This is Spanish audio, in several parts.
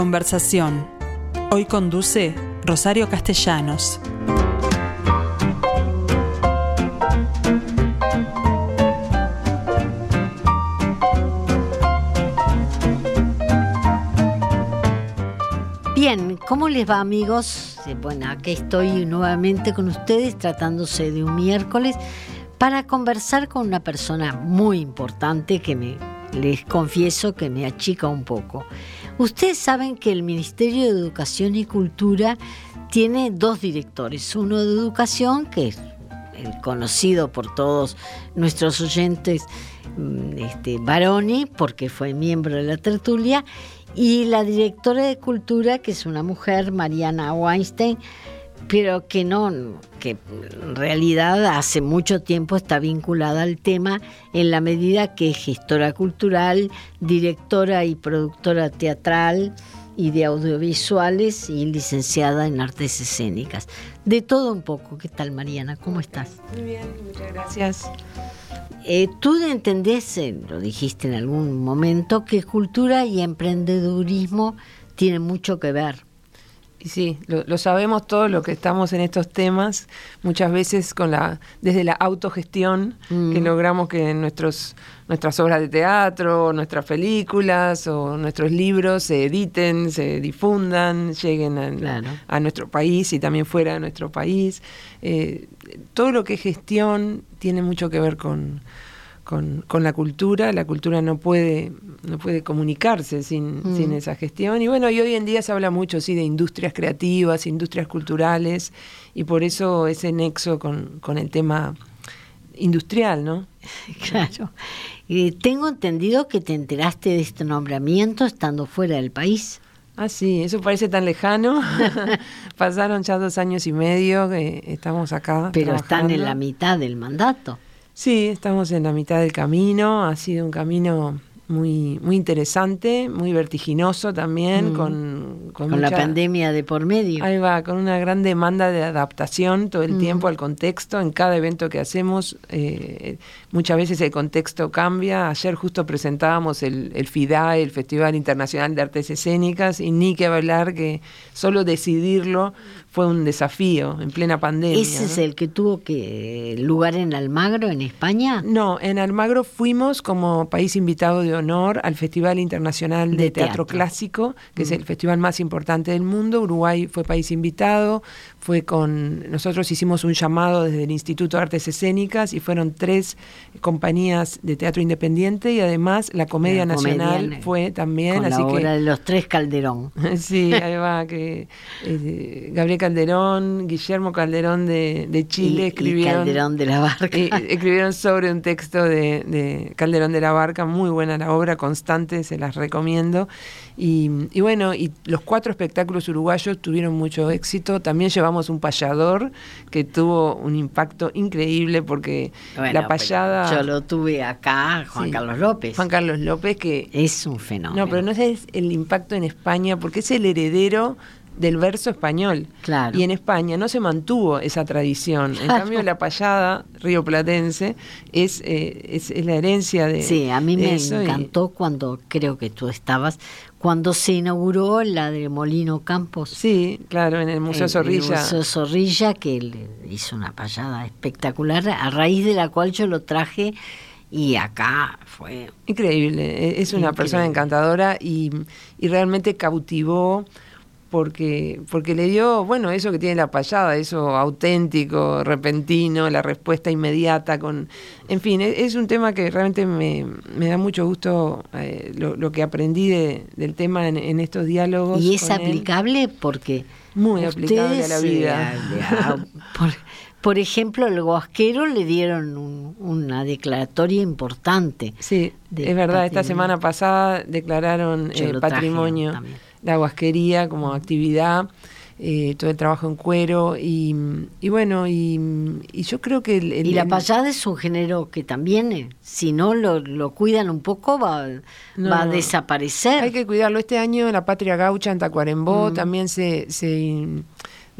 conversación. Hoy conduce Rosario Castellanos. Bien, ¿cómo les va amigos? Bueno, aquí estoy nuevamente con ustedes tratándose de un miércoles para conversar con una persona muy importante que me les confieso que me achica un poco. Ustedes saben que el Ministerio de Educación y Cultura tiene dos directores, uno de educación, que es el conocido por todos nuestros oyentes, mm, este, Baroni, porque fue miembro de la tertulia, y la directora de cultura, que es una mujer, Mariana Weinstein, pero que no, que en realidad hace mucho tiempo está vinculada al tema en la medida que es gestora cultural, directora y productora teatral y de audiovisuales y licenciada en artes escénicas. De todo un poco. ¿Qué tal, Mariana? ¿Cómo estás? Muy bien, muchas gracias. Eh, tú entendés, eh, lo dijiste en algún momento, que cultura y emprendedurismo tienen mucho que ver. Y sí, lo, sabemos todos los que estamos en estos temas, muchas veces con la, desde la autogestión, que mm. logramos que nuestros, nuestras obras de teatro, nuestras películas o nuestros libros se editen, se difundan, lleguen a, nuestro país y también fuera de nuestro país. Eh, todo lo que es gestión tiene mucho que ver con, con, la cultura. La cultura no puede, no puede comunicarse sin, mm. sin, esa gestión. Y bueno, y hoy en día se habla mucho sí, de industrias creativas, industrias culturales, y por eso ese nexo con, con el tema industrial, ¿no? Claro. y tengo entendido que te enteraste de este nombramiento estando fuera del país. Ah, sí, eso parece tan lejano. Pasaron ya dos años y medio que estamos acá. Pero están en la mitad del mandato. Sí, estamos en la mitad del camino. Ha sido un camino muy, muy interesante, muy vertiginoso también, mm. con, con, la pandemia de por medio. Ahí va, con una gran demanda de adaptación todo el mm. tiempo al contexto, en cada evento que hacemos, eh, muchas veces el contexto cambia. Ayer justo presentábamos el, el FIDAE, el Festival Internacional de Artes Escénicas, y ni que hablar que solo decidirlo fue un desafío en plena pandemia. ¿Ese es el que tuvo que lugar en Almagro, en España? No, en Almagro fuimos como país invitado de honor al Festival Internacional de, teatro. Clásico, que es el festival más importante del mundo. Uruguay fue país invitado, fue con nosotros hicimos un llamado desde el Instituto de Artes Escénicas y fueron tres compañías de teatro independiente y además la Comedia Nacional fue también. Con la obra de los tres Calderón. sí, ahí va, que eh, Gabriel Calderón, Guillermo Calderón de, Chile escribieron. Calderón de la Barca. escribieron sobre un texto de, de Calderón de la Barca, muy buena la obra, constante, se las recomiendo. Y, bueno, y los cuatro espectáculos uruguayos tuvieron mucho éxito. También llevamos un payador que tuvo un impacto increíble porque la payada. Yo lo tuve acá, Juan Carlos López. Juan Carlos López, que. Es un fenómeno. No, pero no es el impacto en España porque es el heredero del verso español. Claro. Y en España no se mantuvo esa tradición. En cambio, la payada río platense es, eh, es, la herencia de. Sí, a mí me encantó cuando creo que tú estabas, cuando se inauguró la de Molino Campos. Sí, claro, en el Museo Zorrilla. El Museo Zorrilla, que hizo una payada espectacular, a raíz de la cual yo lo traje y acá fue... Increíble, e-, es una persona encantadora y, y realmente cautivó porque, porque le dio, bueno, eso que tiene la payada, eso auténtico, repentino, la respuesta inmediata, con, en fin, e, es, un tema que realmente me, da mucho gusto eh, lo, que aprendí del tema en, estos diálogos. Y es aplicable porque... Muy aplicable a la vida. por, ejemplo, el Guasquero le dieron una declaratoria importante. Sí, es verdad, esta semana pasada declararon el patrimonio la guasquería como actividad, eh, todo el trabajo en cuero y, bueno, y, yo creo que... El, y la payada es un género que también, eh, si no lo, cuidan un poco, va, va a desaparecer. Hay que cuidarlo. Este año la Patria Gaucha en Tacuarembó mm. también se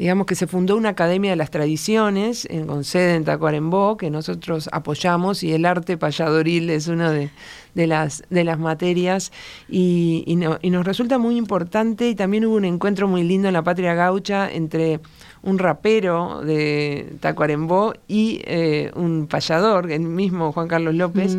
digamos que se fundó una academia de las tradiciones en, con sede en Tacuarembó, que nosotros apoyamos, y el arte payadoril es una de, las, de las materias, y, nos resulta muy importante, y también hubo un encuentro muy lindo en la Patria Gaucha entre un rapero de Tacuarembó y eh, un payador, el mismo Juan Carlos López,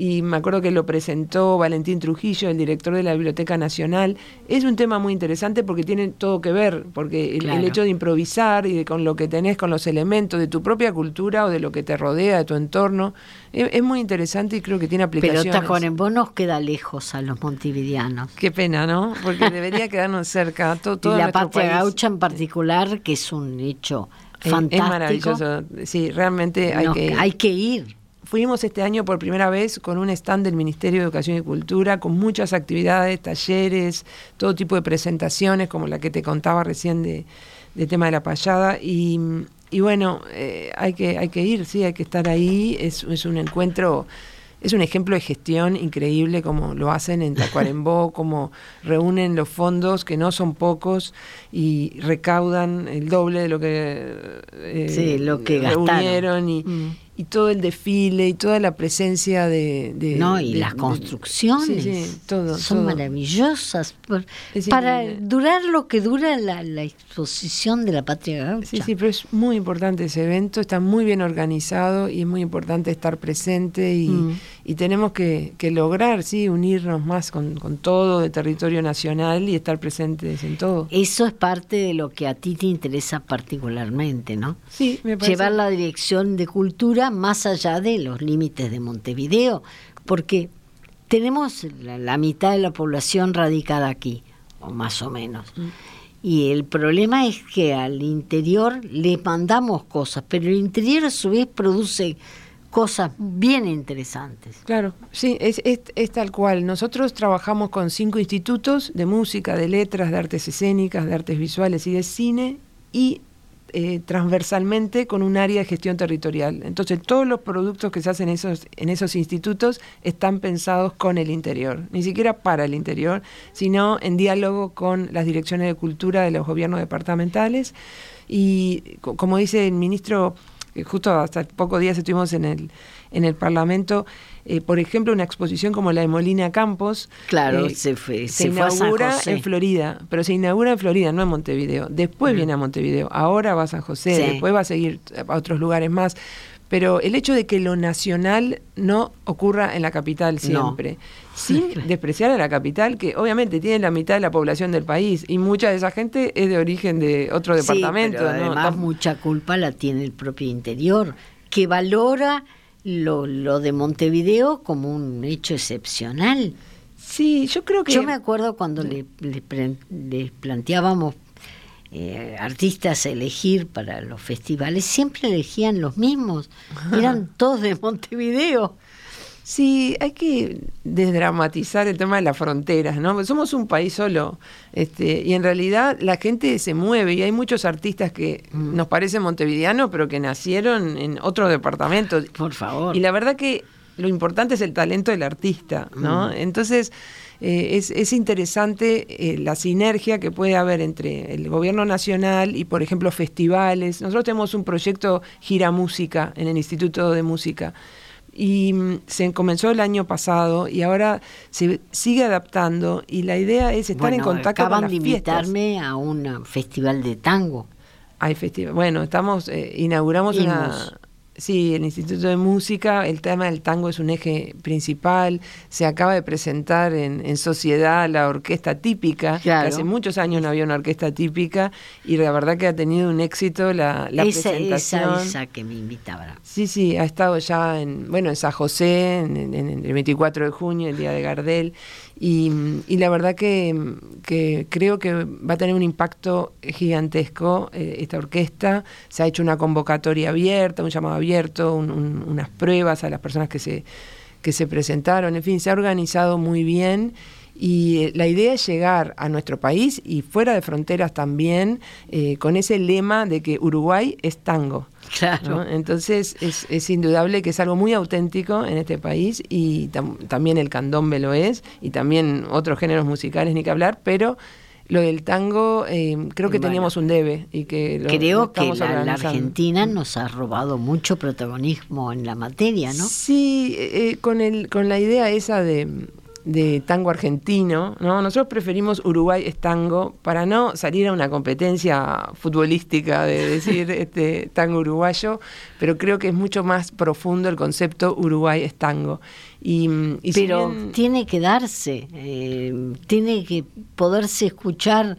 y me acuerdo que lo presentó Valentín Trujillo, el director de la Biblioteca Nacional. Es un tema muy interesante porque tiene todo que ver, porque el, hecho de improvisar y de con lo que tenés, con los elementos de tu propia cultura o de lo que te rodea, de tu entorno, es, muy interesante y creo que tiene aplicaciones. Pero Tacuarembó nos queda lejos a los montevideanos. Qué pena, ¿no? Porque debería quedarnos cerca. Todo, y la patria gaucha en particular, que es un hecho fantástico. Es maravilloso. Sí, realmente hay que Hay que ir. Fuimos este año por primera vez con un stand del Ministerio de Educación y Cultura, con muchas actividades, talleres, todo tipo de presentaciones, como la que te contaba recién de, tema de la payada. Y, bueno, eh, hay, que, hay que ir, sí, hay que estar ahí. Es, es un encuentro es un ejemplo de gestión increíble como lo hacen en Tacuarembó, como reúnen los fondos, que no son pocos, y recaudan el doble de lo que, eh, lo que reunieron. Y, mm y todo el desfile y toda la presencia de... no, y las construcciones son maravillosas para durar lo que dura la, exposición de la Patria Gaucha. Sí, sí, pero es muy importante ese evento, está muy bien organizado y es muy importante estar presente y, mm. Tenemos que, lograr, sí, unirnos más con, con todo el territorio nacional y estar presentes en todo. Eso es parte de lo que a ti te interesa particularmente, ¿no? Sí, me parece. Llevar la dirección de cultura más allá de los límites de Montevideo, porque tenemos la, mitad de la población radicada aquí, o más o menos. Mm. Y el problema es que al interior le mandamos cosas, pero el interior a su vez produce cosas bien interesantes. Claro, sí, es, es, tal cual. Nosotros trabajamos con cinco institutos de música, de letras, de artes escénicas, de artes visuales y de cine, y eh, transversalmente con un área de gestión territorial. Entonces, todos los productos que se hacen en esos, en esos institutos están pensados con el interior, ni siquiera para el interior, sino en diálogo con las direcciones de cultura de los gobiernos departamentales. Y como dice el ministro, justo hasta pocos días estuvimos en el, en el Parlamento, eh, por ejemplo, una exposición como la de Molina Campos. Claro, eh, se, fue, se, inaugura en Florida, pero se inaugura en Florida, no en Montevideo. Después viene a Montevideo, ahora va a San José, después va a seguir a otros lugares más. Pero el hecho de que lo nacional no ocurra en la capital siempre, sin despreciar a la capital, que obviamente tiene la mitad de la población del país y mucha de esa gente es de origen de otro departamento. Pero además, mucha culpa la tiene el propio interior, que valora lo, lo de Montevideo como un hecho excepcional. Sí, yo creo que... Yo me acuerdo cuando le, le, planteábamos eh, artistas a elegir para los festivales, siempre elegían los mismos, eran todos de Montevideo. Sí, hay que desdramatizar el tema de las fronteras, ¿no? Somos un país solo, este, y en realidad la gente se mueve y hay muchos artistas que mm. nos parecen montevideanos, pero que nacieron en otro departamento. Por favor. Y la verdad que lo importante es el talento del artista, ¿no? Mm. Entonces, eh, es, interesante eh, la sinergia que puede haber entre el gobierno nacional y, por ejemplo, festivales. Nosotros tenemos un proyecto Gira Música en el Instituto de Música y mm, se comenzó el año pasado y ahora se sigue adaptando y la idea es estar en contacto con las de invitarme a un festival de tango. Hay festival. Bueno, estamos eh, inauguramos una Sí, el Instituto de Música, el tema del tango es un eje principal. Se acaba de presentar en, Sociedad la orquesta típica, que hace muchos años no había una orquesta típica, y la verdad que ha tenido un éxito la, la presentación. Esa, que me invitaba. Sí, sí, ha estado ya en, bueno, en San José, en, el 24 de junio, el día de Gardel, y, la verdad que, creo que va a tener un impacto gigantesco eh, esta orquesta. Se ha hecho una convocatoria abierta, un llamado abierto, unas pruebas a las personas que se, que se presentaron. En fin, se ha organizado muy bien. Y eh, la idea es llegar a nuestro país y fuera de fronteras también eh, con ese lema de que Uruguay es tango. Claro. Entonces es, es, indudable que es algo muy auténtico en este país y también el candombe lo es y también otros géneros musicales ni que hablar, pero lo del tango, eh, creo que teníamos un debe y que lo, creo que la, Argentina nos ha robado mucho protagonismo en la materia, ¿no? Sí, eh, con el con la idea esa de de tango argentino, ¿no? Nosotros preferimos Uruguay es tango para no salir a una competencia futbolística de decir este tango uruguayo, pero creo que es mucho más profundo el concepto Uruguay es tango. Y, pero tiene que darse, eh, tiene que poderse escuchar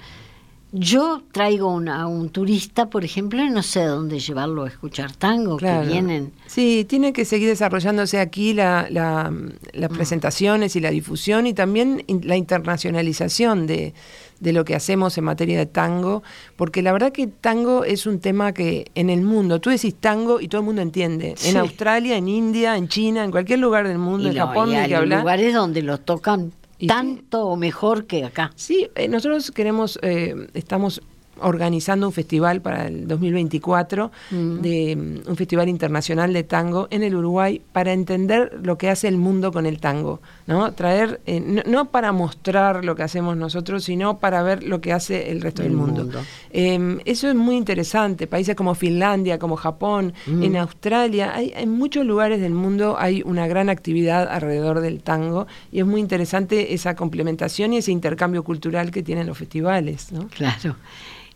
yo traigo a un turista, por ejemplo, y no sé dónde llevarlo a escuchar tango, que vienen. Sí, tiene que seguir desarrollándose aquí la, las mm. presentaciones y la difusión y también la internacionalización de, de lo que hacemos en materia de tango, porque la verdad que tango es un tema que en el mundo, tú decís tango y todo el mundo entiende. En Australia, en India, en China, en cualquier lugar del mundo, en Japón, y hay lugares donde lo tocan tanto o mejor que acá. Sí, eh, nosotros queremos, eh, estamos organizando un festival para el 2024, mm. de, mm, un festival internacional de tango en el Uruguay para entender lo que hace el mundo con el tango, ¿no? Traer, eh, no, para mostrar lo que hacemos nosotros, sino para ver lo que hace el resto del mundo. Em, eso es muy interesante, países como Finlandia, como Japón, mm. en Australia, hay, en muchos lugares del mundo hay una gran actividad alrededor del tango y es muy interesante esa complementación y ese intercambio cultural que tienen los festivales, ¿no? Claro.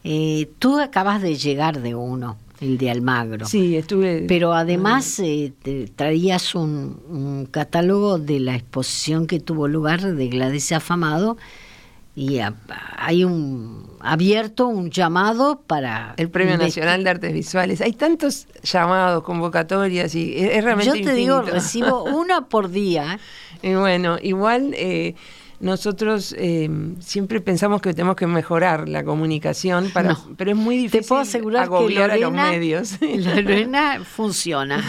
Eh, tú acabas de llegar de uno, el de Almagro. Sí, estuve. Pero además eh, traías un, catálogo de la exposición que tuvo lugar de Gladys Afamado y hay un abierto un llamado para el Premio Nacional de Artes Visuales. Hay tantos llamados, convocatorias y es, realmente Yo te digo, recibo una por día. Y bueno, igual eh, nosotros eh, siempre pensamos que tenemos que mejorar la comunicación, para, pero es muy difícil Te puedo asegurar que Lorena, a los medios. Lorena funciona,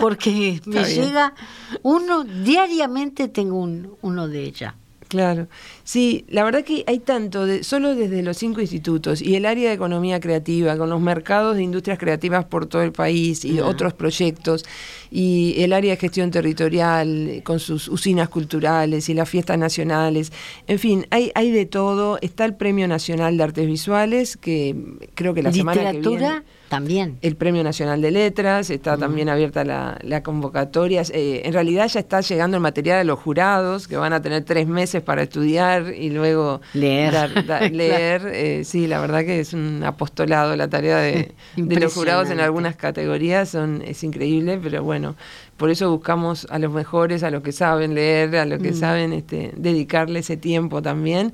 porque me llega uno, diariamente tengo un, uno de ella. Claro, sí, la verdad que hay tanto, de, solo desde los cinco institutos y el área de economía creativa, con los mercados de industrias creativas por todo el país y otros proyectos, y el área de gestión territorial con sus usinas culturales y las fiestas nacionales, en fin, hay, hay de todo. Está el Premio Nacional de Artes Visuales, que creo que la semana que viene... También. El Premio Nacional de Letras, está también abierta la, convocatoria. Eh, en realidad ya está llegando el material de los jurados, que van a tener tres meses para estudiar y luego leer. leer. Eh, sí, la verdad que es un apostolado la tarea de, los jurados en algunas categorías, son, es increíble, pero bueno, por eso buscamos a los mejores, a los que saben leer, a los que mm. saben este, dedicarle ese tiempo también.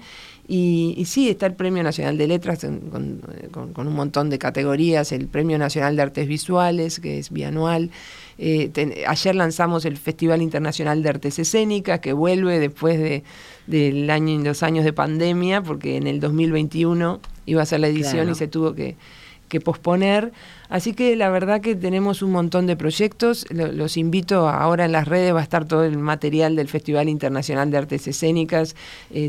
Y, sí, está el Premio Nacional de Letras con, un montón de categorías, el Premio Nacional de Artes Visuales, que es bianual. Eh, ayer lanzamos el Festival Internacional de Artes Escénicas, que vuelve después de, del año, dos años de pandemia, porque en el 2021 iba a ser la edición y se tuvo que, que posponer. Así que la verdad que tenemos un montón de proyectos. Los invito, ahora en las redes va a estar todo el material del Festival Internacional de Artes Escénicas.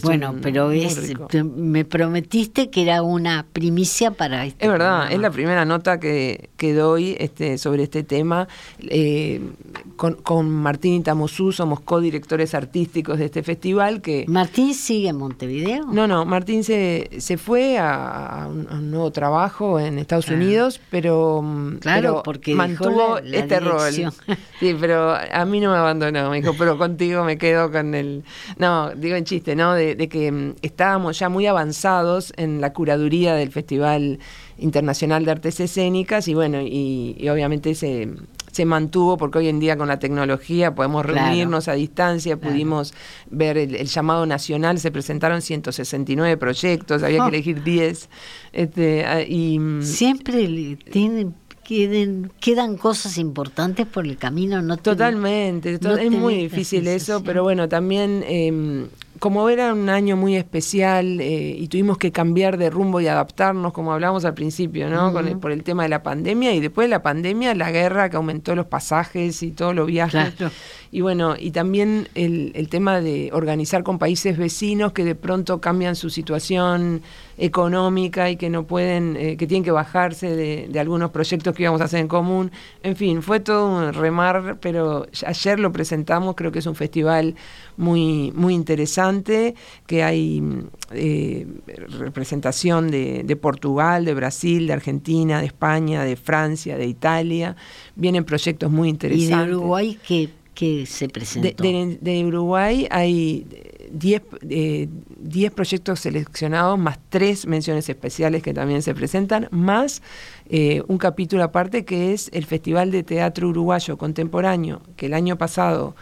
bueno, pero es, me prometiste que era una primicia para este Es verdad, es la primera nota que, que doy este, sobre este tema. Eh, con, con, Martín Itamosú somos codirectores artísticos de este festival. que ¿Martín sigue en Montevideo? No, no, Martín se, se fue a, un, nuevo trabajo en Estados ah. Unidos, pero Mm, claro, porque mantuvo este rol. Sí, pero a mí no me abandonó, me dijo, pero contigo me quedo con el... No, digo en chiste, ¿no? De, que mm, estábamos ya muy avanzados en la curaduría del Festival Internacional de Artes Escénicas y bueno, y, obviamente se, se mantuvo porque hoy en día con la tecnología podemos reunirnos a distancia, pudimos ver el, llamado nacional, se presentaron 169 proyectos, había que elegir 10. Este, ah, y, mm, Siempre tienen queden, quedan cosas importantes por el camino. No Totalmente, es muy difícil eso, pero bueno, también eh, como era un año muy especial eh, y tuvimos que cambiar de rumbo y adaptarnos, como hablamos al principio, ¿no? Con por el tema de la pandemia y después de la pandemia, la guerra que aumentó los pasajes y todos los viajes. Y bueno, y también el, el, tema de organizar con países vecinos que de pronto cambian su situación económica y que no pueden, eh, que tienen que bajarse de, de, algunos proyectos que íbamos a hacer en común. En fin, fue todo un remar, pero ayer lo presentamos, creo que es un festival muy, muy interesante, que hay eh, representación de, de, Portugal, de Brasil, de Argentina, de España, de Francia, de Italia. Vienen proyectos muy interesantes. ¿Y de Uruguay qué, qué se presentó? De, Uruguay hay 10 eh, proyectos seleccionados, más tres menciones especiales que también se presentan, más eh, un capítulo aparte que es el Festival de Teatro Uruguayo Contemporáneo, que el año pasado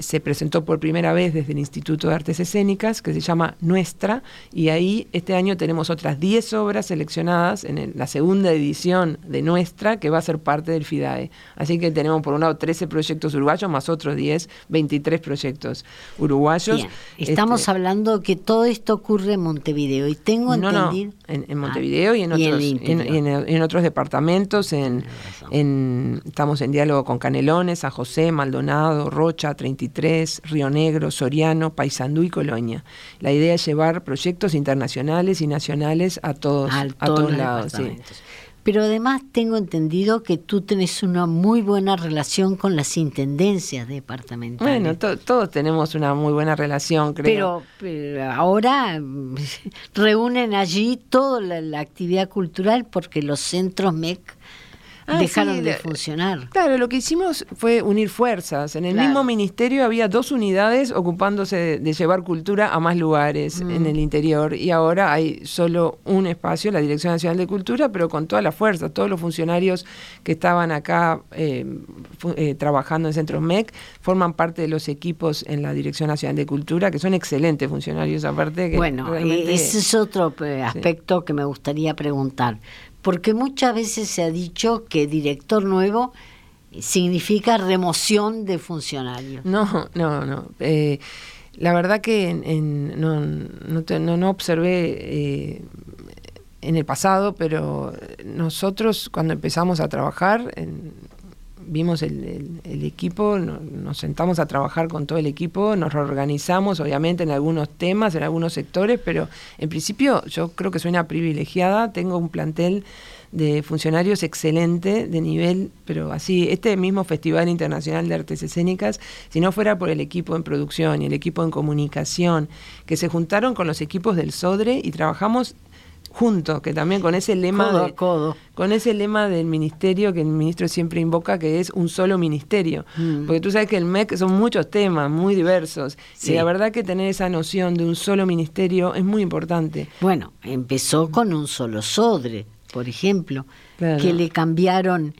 se presentó por primera vez desde el Instituto de Artes Escénicas, que se llama Nuestra, y ahí este año tenemos otras 10 obras seleccionadas en la segunda edición de Nuestra, que va a ser parte del FIDAE. Así que tenemos por un lado 13 proyectos uruguayos, más otros 10, 23 proyectos uruguayos. Estamos este, hablando que todo esto ocurre en Montevideo, y tengo entendido... en, Montevideo y, en otros, en, otros departamentos, en, estamos en diálogo con Canelones, San José, Maldonado, Rocha, 33 Río Negro, Soriano, Paysandú y Colonia. La idea es llevar proyectos internacionales y nacionales a todos, a todos lados. Pero además tengo entendido que tú tenés una muy buena relación con las intendencias departamentales. Bueno, todos tenemos una muy buena relación, creo. Pero, ahora mm, reúnen allí toda la, actividad cultural porque los centros MEC Ah, dejaron de funcionar. Claro, lo que hicimos fue unir fuerzas. En el mismo ministerio había dos unidades ocupándose de, llevar cultura a más lugares en mm. el interior y ahora hay solo un espacio, la Dirección Nacional de Cultura, pero con toda la fuerza. Todos los funcionarios que estaban acá eh, eh, trabajando en Centros MEC forman parte de los equipos en la Dirección Nacional de Cultura, que son excelentes funcionarios aparte. Que bueno, eh, ese es otro aspecto que me gustaría preguntar porque muchas veces se ha dicho que director nuevo significa remoción de funcionarios. No, no, no. Eh, la verdad que no, no, no, observé eh, en el pasado, pero nosotros cuando empezamos a trabajar, en, vimos el, equipo, nos sentamos a trabajar con todo el equipo, nos reorganizamos obviamente en algunos temas, en algunos sectores, pero en principio yo creo que soy una privilegiada, tengo un plantel de funcionarios excelente, de nivel, pero así, este mismo Festival Internacional de Artes Escénicas, si no fuera por el equipo en producción y el equipo en comunicación, que se juntaron con los equipos del SODRE y trabajamos juntos, que también con ese lema con ese lema del ministerio que el ministro siempre invoca que es un solo ministerio, mm. porque tú sabes que el MEC son muchos temas muy diversos. Y la verdad que tener esa noción de un solo ministerio es muy importante. Bueno, empezó con un solo sodre, por ejemplo, que le cambiaron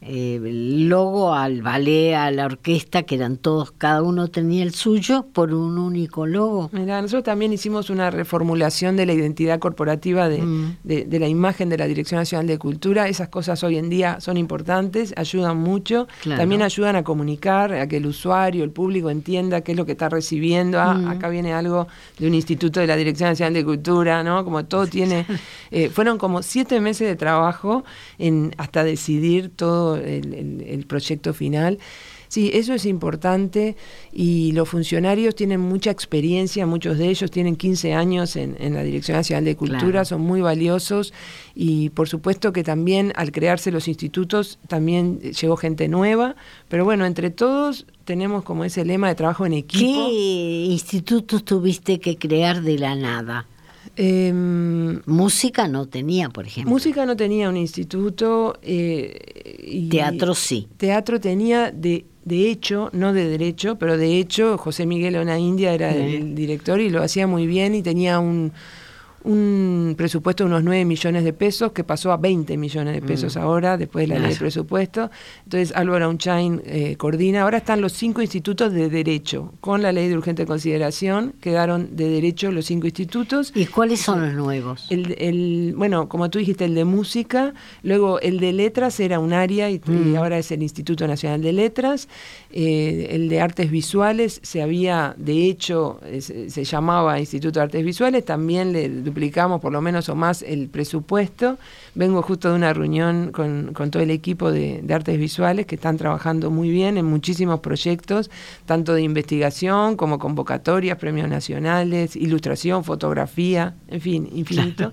eh, logo al ballet, a la orquesta, que eran todos, cada uno tenía el suyo, por un único logo. Mira, nosotros también hicimos una reformulación de la identidad corporativa de, mm. de, la imagen de la Dirección Nacional de Cultura. Esas cosas hoy en día son importantes, ayudan mucho, también ayudan a comunicar, a que el usuario, el público entienda qué es lo que está recibiendo. Ah, mm. acá viene algo de un instituto de la Dirección Nacional de Cultura, ¿no? Como todo tiene... Eh, fueron como siete meses de trabajo en hasta decidir todo el, proyecto final. Sí, eso es importante y los funcionarios tienen mucha experiencia, muchos de ellos tienen 15 años en, la Dirección Nacional de Cultura, son muy valiosos y por supuesto que también al crearse los institutos también llegó gente nueva, pero bueno, entre todos tenemos como ese lema de trabajo en equipo. ¿Qué institutos tuviste que crear de la nada? Em, música no tenía, por ejemplo. Música no tenía un instituto. Eh, teatro sí. Teatro tenía de, de hecho, no de derecho, pero de hecho José Miguel Ona India era el director y lo hacía muy bien y tenía un un presupuesto de unos 9 millones de pesos que pasó a 20 millones de pesos mm. ahora, después de la ley de presupuesto. Entonces Álvaro Unchain eh, coordina. Ahora están los cinco institutos de derecho. Con la ley de urgente consideración quedaron de derecho los cinco institutos. ¿Y cuáles son los nuevos? El, bueno, como tú dijiste, el de música, luego el de letras era un área y, mm. ahora es el Instituto Nacional de Letras. Eh, el de artes visuales se había, de hecho, se, llamaba Instituto de Artes Visuales, también le duplicamos por lo menos o más el presupuesto. Vengo justo de una reunión con, todo el equipo de, artes visuales que están trabajando muy bien en muchísimos proyectos, tanto de investigación como convocatorias, premios nacionales, ilustración, fotografía, en fin, infinito.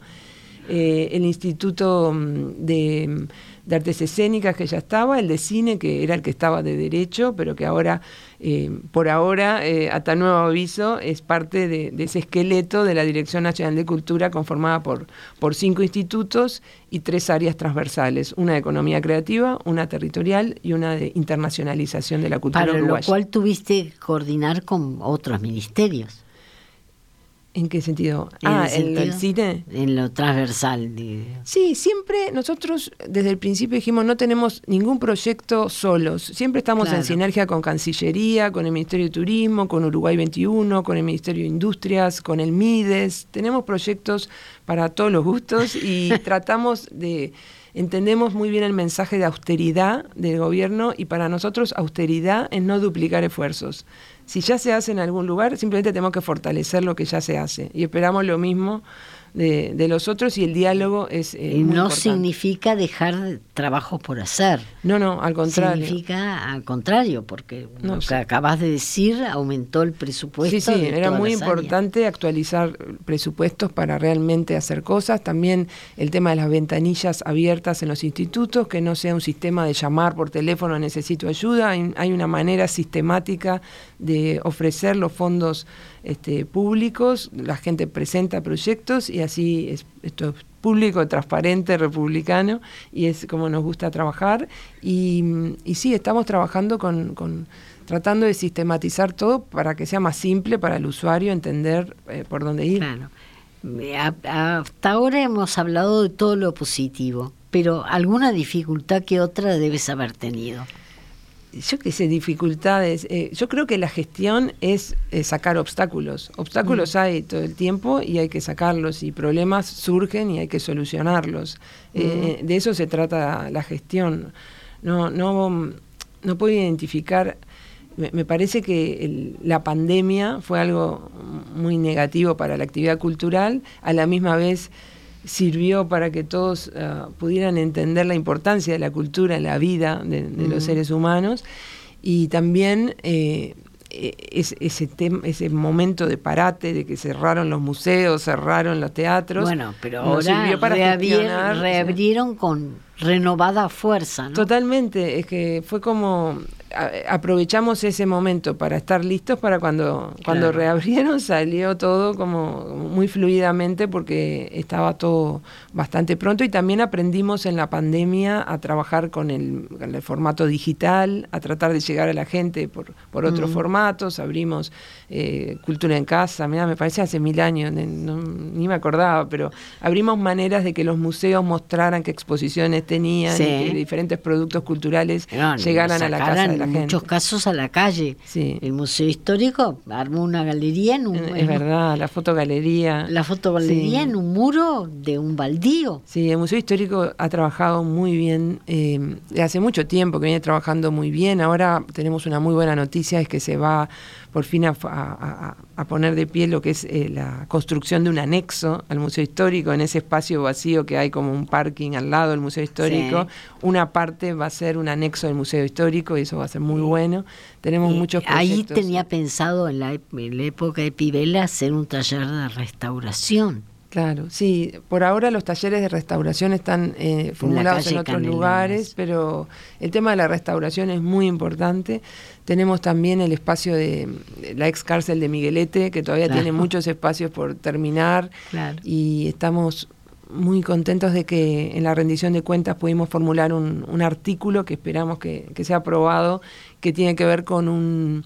Eh, el Instituto mm, de de artes escénicas que ya estaba, el de cine que era el que estaba de derecho, pero que ahora, eh, por ahora, eh, hasta nuevo aviso, es parte de, ese esqueleto de la Dirección Nacional de Cultura conformada por, por cinco institutos y tres áreas transversales, una de economía creativa, una territorial y una de internacionalización de la cultura Para lo cual tuviste que coordinar con otros ministerios. ¿En qué sentido? ah, ¿en el cine? En lo transversal. Sí, siempre nosotros desde el principio dijimos no tenemos ningún proyecto solos. Siempre estamos en sinergia con Cancillería, con el Ministerio de Turismo, con Uruguay 21, con el Ministerio de Industrias, con el MIDES. Tenemos proyectos para todos los gustos y tratamos de entendemos muy bien el mensaje de austeridad del gobierno y para nosotros austeridad es no duplicar esfuerzos si ya se hace en algún lugar, simplemente tenemos que fortalecer lo que ya se hace. Y esperamos lo mismo de, los otros y el diálogo es... Eh, y no significa dejar trabajo por hacer. No, no, al contrario. Significa al contrario, porque lo que acabas de decir aumentó el presupuesto. Sí, sí, era muy importante actualizar presupuestos para realmente hacer cosas. También el tema de las ventanillas abiertas en los institutos, que no sea un sistema de llamar por teléfono necesito ayuda. hay una manera sistemática de ofrecer los fondos este, públicos, la gente presenta proyectos y así es, esto es público, transparente, republicano y es como nos gusta trabajar y, sí, estamos trabajando con, tratando de sistematizar todo para que sea más simple para el usuario entender eh, por dónde ir. Claro. Hasta ahora hemos hablado de todo lo positivo, pero alguna dificultad que otra debes haber tenido yo qué sé, dificultades. Eh, yo creo que la gestión es eh, sacar obstáculos. Obstáculos mm. hay todo el tiempo y hay que sacarlos y problemas surgen y hay que solucionarlos. Eh, mm. de eso se trata la gestión. No, no, no puedo identificar. Me, parece que la pandemia fue algo muy negativo para la actividad cultural, a la misma vez sirvió para que todos ah, pudieran entender la importancia de la cultura en la vida de, los seres humanos y también eh, e, ese, ese momento de parate, de que cerraron los museos, cerraron los teatros. Bueno, pero ahora sirvió para reabrieron con renovada fuerza. ¿no? Totalmente, es que fue como aprovechamos ese momento para estar listos para cuando, cuando reabrieron salió todo como muy fluidamente porque estaba todo bastante pronto y también aprendimos en la pandemia a trabajar con el, formato digital, a tratar de llegar a la gente por, por otros formatos, abrimos eh, Cultura en Casa, me parece hace mil años, ni me acordaba, pero abrimos maneras de que los museos mostraran qué exposiciones tenían, y que diferentes productos culturales llegaran a la casa de la en muchos casos a la calle. El Museo Histórico armó una galería en un... Es, verdad, la fotogalería. La fotogalería en un muro de un baldío. Sí, el Museo Histórico ha trabajado muy bien, eh, hace mucho tiempo que viene trabajando muy bien, ahora tenemos una muy buena noticia, es que se va por fin a, poner de pie lo que es eh, la construcción de un anexo al Museo Histórico, en ese espacio vacío que hay como un parking al lado del Museo Histórico. Una parte va a ser un anexo del Museo Histórico y eso va a ser muy bueno. Tenemos muchos proyectos. Ahí tenía pensado en la, en la época de Pivela hacer un taller de restauración. Claro, sí, por ahora los talleres de restauración están eh, formulados en, otros lugares, pero el tema de la restauración es muy importante. Tenemos también el espacio de, la ex cárcel de Miguelete, que todavía tiene muchos espacios por terminar, y estamos muy contentos de que en la rendición de cuentas pudimos formular un, artículo que esperamos que sea aprobado, que tiene que ver con un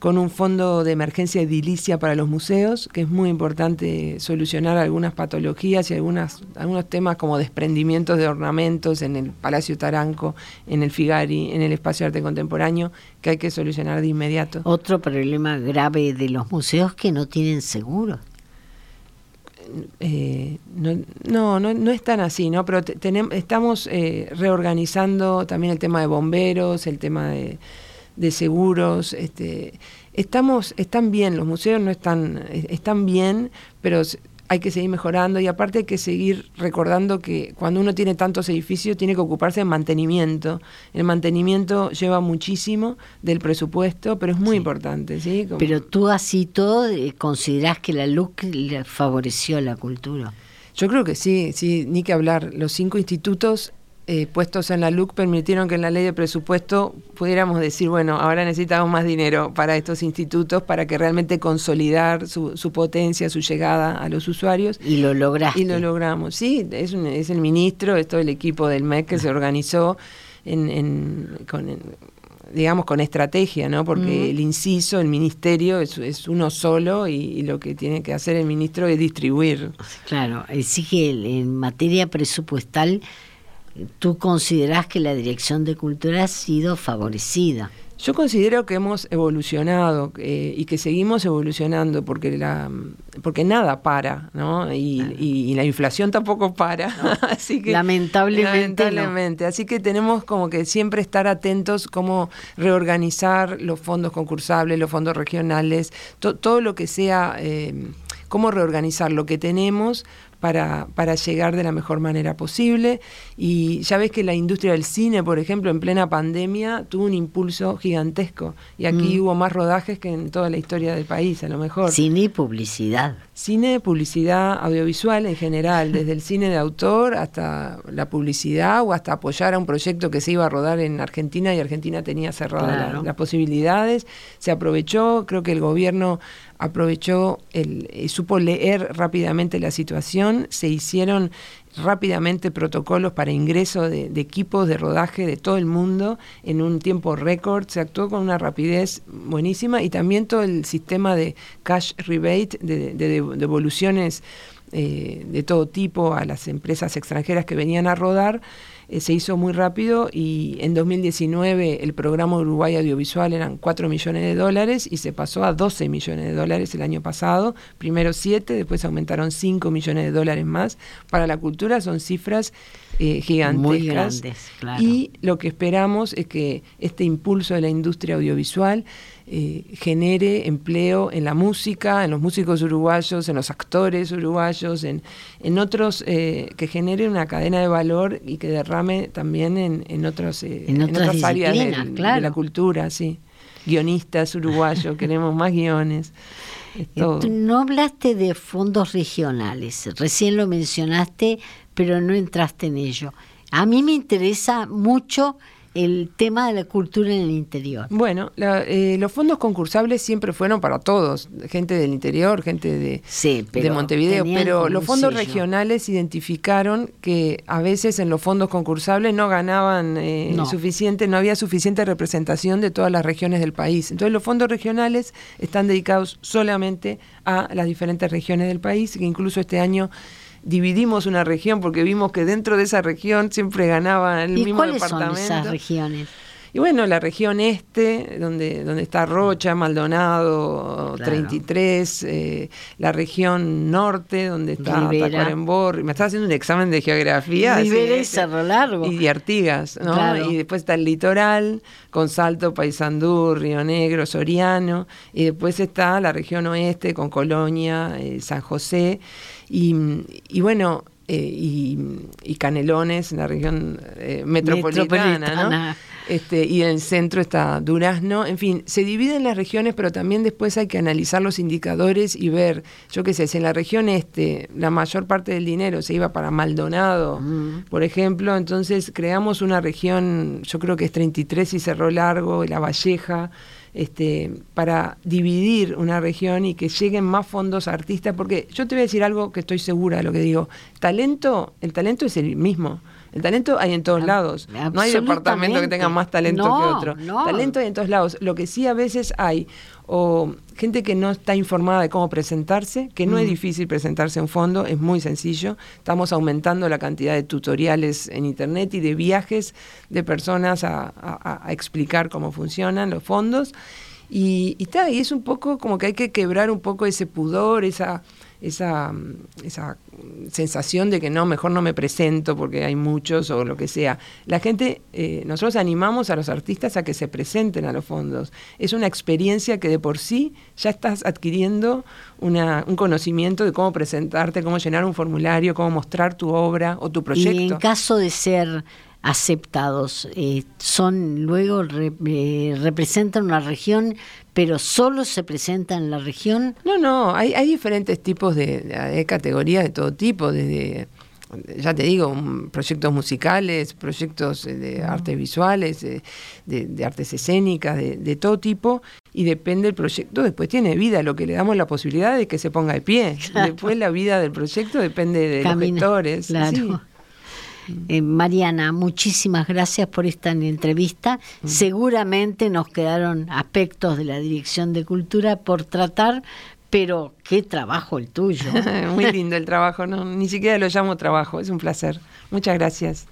con un fondo de emergencia edilicia para los museos, que es muy importante solucionar algunas patologías y algunas, algunos temas como desprendimientos de ornamentos en el Palacio Taranco, en el Figari, en el Espacio de Arte Contemporáneo, que hay que solucionar de inmediato. Otro problema grave de los museos que no tienen seguro. Eh, no, no, no, es tan así, ¿no? Pero tenemos, estamos eh, reorganizando también el tema de bomberos, el tema de de seguros. Este, estamos, están bien, los museos no están, están bien, pero hay que seguir mejorando y aparte hay que seguir recordando que cuando uno tiene tantos edificios tiene que ocuparse de mantenimiento. El mantenimiento lleva muchísimo del presupuesto, pero es muy importante. ¿sí? Pero tú así todo eh, considerás que la LUC le favoreció la cultura. Yo creo que sí, sí, ni que hablar. Los cinco institutos eh, puestos en la LUC permitieron que en la ley de presupuesto pudiéramos decir, bueno, ahora necesitamos más dinero para estos institutos para que realmente consolidar su, potencia, su llegada a los usuarios. Y lo lograste. Y lo logramos, sí, es, es el ministro, es todo el equipo del MEC que se organizó en, con, digamos, con estrategia, ¿no? Porque el inciso, el ministerio es, uno solo y, lo que tiene que hacer el ministro es distribuir. Claro, sí que en materia presupuestal ¿Tú consideras que la Dirección de Cultura ha sido favorecida? Yo considero que hemos evolucionado eh, y que seguimos evolucionando porque la porque nada para, ¿no? Y, la inflación tampoco para, así que lamentablemente, lamentablemente, así que tenemos como que siempre estar atentos cómo reorganizar los fondos concursables, los fondos regionales, todo lo que sea, eh, cómo reorganizar lo que tenemos para, para llegar de la mejor manera posible. Y ya ves que la industria del cine, por ejemplo, en plena pandemia tuvo un impulso gigantesco. Y aquí mm. hubo más rodajes que en toda la historia del país, a lo mejor. Cine y publicidad. Cine, publicidad, audiovisual en general, desde el cine de autor hasta la publicidad o hasta apoyar a un proyecto que se iba a rodar en Argentina y Argentina tenía cerradas las posibilidades. Se aprovechó, creo que el gobierno aprovechó, el, eh, supo leer rápidamente la situación, se hicieron rápidamente protocolos para ingreso de, equipos de rodaje de todo el mundo en un tiempo récord, se actuó con una rapidez buenísima y también todo el sistema de cash rebate, de, devoluciones eh, de todo tipo a las empresas extranjeras que venían a rodar, eh, se hizo muy rápido y en 2019 el programa Uruguay Audiovisual eran 4 millones de dólares y se pasó a 12 millones de dólares el año pasado. Primero 7, después aumentaron 5 millones de dólares más. Para la cultura son cifras eh, gigantescas. Muy grandes, claro. Y lo que esperamos es que este impulso de la industria audiovisual eh, genere empleo en la música, en los músicos uruguayos, en los actores uruguayos, en, en otros, eh, que genere una cadena de valor y que derrame también en, en, otros, eh, en, otras, áreas de, la cultura, sí. Guionistas uruguayos, queremos más guiones. No hablaste de fondos regionales, recién lo mencionaste, pero no entraste en ello. A mí me interesa mucho el tema de la cultura en el interior. Bueno, eh, los fondos concursables siempre fueron para todos, gente del interior, gente de, de Montevideo, pero los fondos regionales identificaron que a veces en los fondos concursables no ganaban eh, suficiente, no había suficiente representación de todas las regiones del país. Entonces los fondos regionales están dedicados solamente a las diferentes regiones del país, que incluso este año dividimos una región porque vimos que dentro de esa región siempre ganaba el mismo cuáles departamento. Son esas regiones? Y bueno, la región este, donde, donde está Rocha, Maldonado, 33, eh, la región norte, donde está Tacuarembó, me estaba haciendo un examen de geografía. Rivera y Cerro Largo. Y Artigas, ¿no? Y después está el litoral, con Salto, Paysandú, Río Negro, Soriano, y después está la región oeste, con Colonia, eh, San José. Y, bueno, eh, y, Canelones, en la región eh, metropolitana, Este, y en el centro está Durazno. En fin, se dividen las regiones, pero también después hay que analizar los indicadores y ver, yo qué sé, si en la región este la mayor parte del dinero se iba para Maldonado, por ejemplo, entonces creamos una región, yo creo que es 33 y Cerro Largo, y La Valleja, este, para dividir una región y que lleguen más fondos a artistas, porque yo te voy a decir algo que estoy segura de lo que digo. Talento, el talento es el mismo. El talento hay en todos lados. No hay departamento que tenga más talento que otro. Talento hay en todos lados. Lo que sí a veces hay, o gente que no está informada de cómo presentarse, que no es mm. difícil presentarse en fondo, es muy sencillo. Estamos aumentando la cantidad de tutoriales en Internet y de viajes de personas a, explicar cómo funcionan los fondos. Y, y, y es un poco como que hay que quebrar un poco ese pudor, esa esa, esa sensación de que no, mejor no me presento porque hay muchos o lo que sea. La gente, eh, nosotros animamos a los artistas a que se presenten a los fondos. Es una experiencia que de por sí ya estás adquiriendo una, un conocimiento de cómo presentarte, cómo llenar un formulario, cómo mostrar tu obra o tu proyecto. Y en caso de ser aceptados, eh, son luego eh, representan una región, pero solo se presentan en la región. No, no, hay, hay diferentes tipos de, de, categorías de todo tipo, desde ya te digo, proyectos musicales, proyectos eh, de artes visuales, de, de artes escénicas, de, todo tipo, y depende del proyecto, después tiene vida, lo que le damos la posibilidad de que se ponga de pie. Después la vida del proyecto depende de los gestores. Claro. Eh, Mariana, muchísimas gracias por esta entrevista. Mm. Seguramente nos quedaron aspectos de la Dirección de Cultura por tratar, pero qué trabajo el tuyo. Muy lindo el trabajo, no, ni siquiera lo llamo trabajo, es un placer. Muchas gracias.